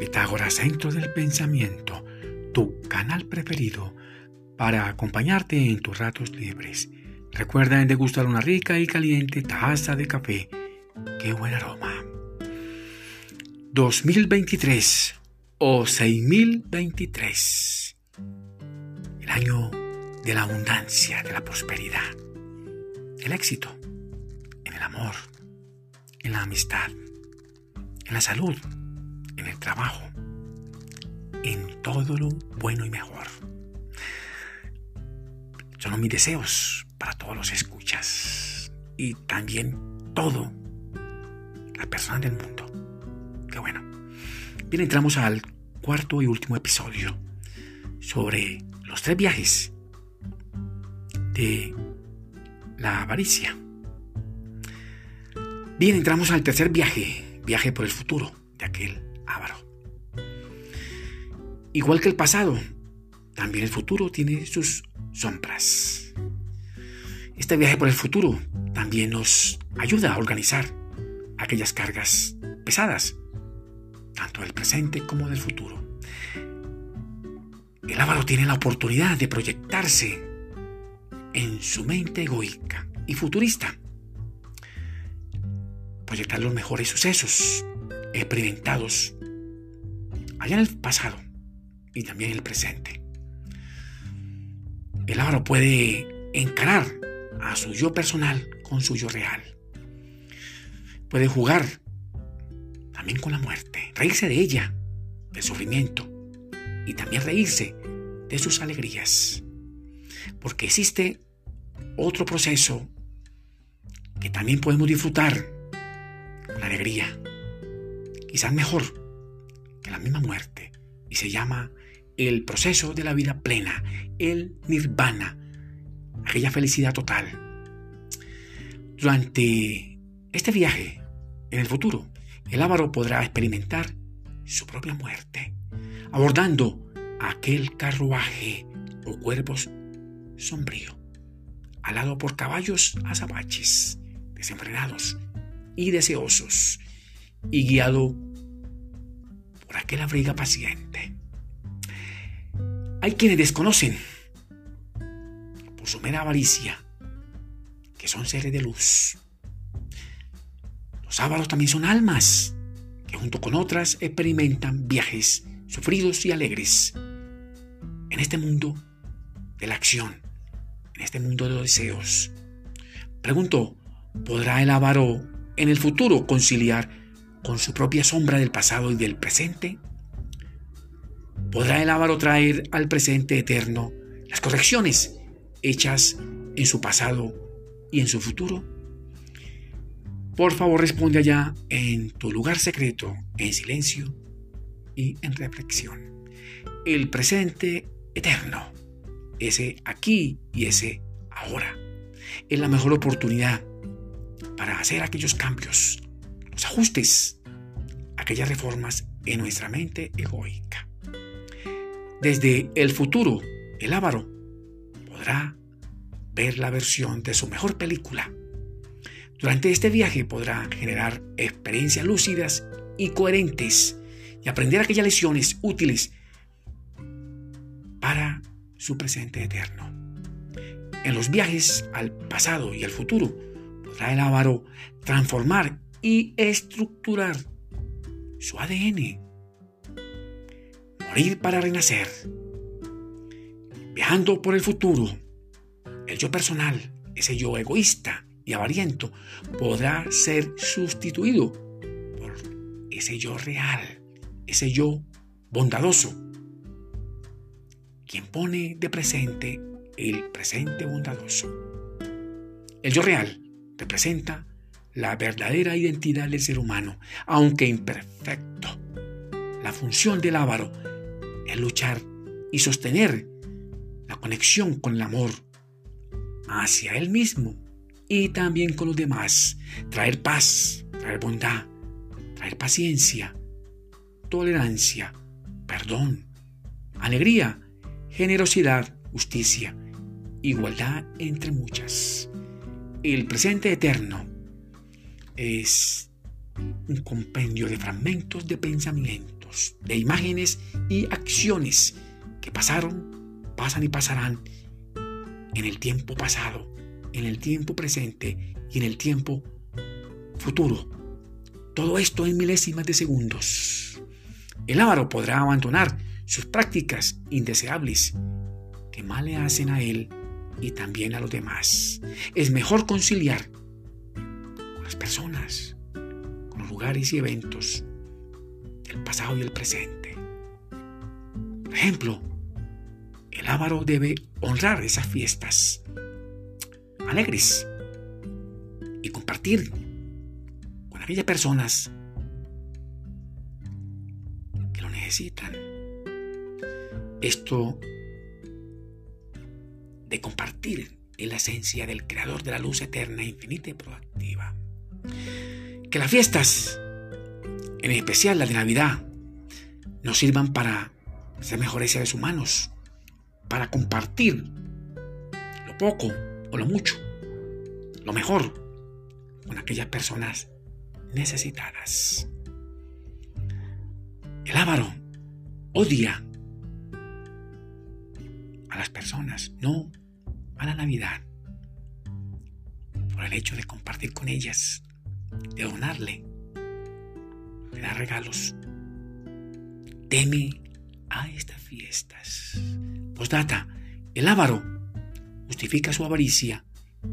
Pitágoras Centro del Pensamiento, tu canal preferido para acompañarte en tus ratos libres. Recuerda en degustar una rica y caliente taza de café. ¡Qué buen aroma! 2023 o 6023. El año de la abundancia, de la prosperidad, el éxito, en el amor, en la amistad, en la salud, en el trabajo, en todo lo bueno y mejor. Son mis deseos para todos los escuchas y también todo las personas del mundo. Qué bueno. Bien, entramos al cuarto y último episodio sobre los tres viajes de la avaricia. Bien, entramos al tercer viaje, viaje por el futuro de aquel avaro. Igual que el pasado, también el futuro tiene sus sombras. Este viaje por el futuro también nos ayuda a organizar aquellas cargas pesadas, tanto del presente como del futuro. El avaro tiene la oportunidad de proyectarse en su mente egoica y futurista. Proyectar los mejores sucesos experimentados allá en el pasado y también en el presente. El avaro puede encarar a su yo personal con su yo real. Puede jugar también con la muerte, reírse de ella, del sufrimiento, y también reírse de sus alegrías. Porque existe otro proceso que también podemos disfrutar con alegría, quizás mejor que la misma muerte, y se llama el proceso de la vida plena, el nirvana, aquella felicidad total. Durante este viaje, en el futuro, el avaro podrá experimentar su propia muerte, abordando aquel carruaje o cuervos sombrío, alado por caballos azabaches, desenfrenados y deseosos, y guiado por aquel abriga paciente. Hay quienes desconocen, por su mera avaricia, que son seres de luz. Los ávaros también son almas que junto con otras experimentan viajes sufridos y alegres en este mundo de la acción, en este mundo de los deseos. Pregunto, ¿podrá el avaro en el futuro conciliar con su propia sombra del pasado y del presente? ¿Podrá el avaro traer al presente eterno las correcciones hechas en su pasado y en su futuro? Por favor, responde allá en tu lugar secreto, en silencio y en reflexión. El presente eterno, ese aquí y ese ahora, es la mejor oportunidad para hacer aquellos cambios, los ajustes, aquellas reformas en nuestra mente egoica. Desde el futuro, el avaro podrá ver la versión de su mejor película. Durante este viaje podrá generar experiencias lúcidas y coherentes y aprender aquellas lecciones útiles para su presente eterno. En los viajes al pasado y al futuro podrá el avaro transformar y estructurar su ADN morir para renacer. Viajando por el futuro, el yo personal, ese yo egoísta y avariento, podrá ser sustituido por ese yo real, ese yo bondadoso, quien pone de presente el presente bondadoso. El yo real representa la verdadera identidad del ser humano, aunque imperfecto. La función del avaro es luchar y sostener la conexión con el amor hacia él mismo y también con los demás. Traer paz, traer bondad, traer paciencia, tolerancia, perdón, alegría, generosidad, justicia, igualdad entre muchas. El presente eterno es un compendio de fragmentos de pensamiento recuerdos, de imágenes y acciones que pasaron, pasan y pasarán en el tiempo pasado, en el tiempo presente y en el tiempo futuro. Todo esto en milésimas de segundos. El avaro podrá abandonar sus prácticas indeseables que mal le hacen a él y también a los demás. Es mejor conciliar con personas, con los lugares y eventos del pasado y el presente. Por ejemplo, el avaro debe honrar esas fiestas alegres y compartir con aquellas personas que lo necesitan. Esto de compartir en la esencia del creador de la luz eterna, infinita y proactiva. Que las fiestas, en especial la de Navidad, nos sirvan para ser mejores seres humanos, para compartir lo poco o lo mucho, lo mejor con aquellas personas necesitadas. El avaro odia a las personas, no a la Navidad, por el hecho de compartir con ellas, de donarle, de dar regalos. Teme a estas fiestas. Postdata, el avaro justifica su avaricia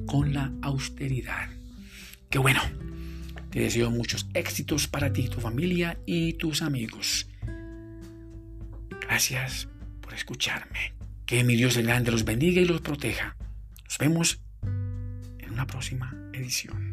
con la austeridad. Qué bueno. Te deseo muchos éxitos para ti, tu familia y tus amigos. Gracias por escucharme. Que mi Dios el grande los bendiga y los proteja. Nos vemos en una próxima edición.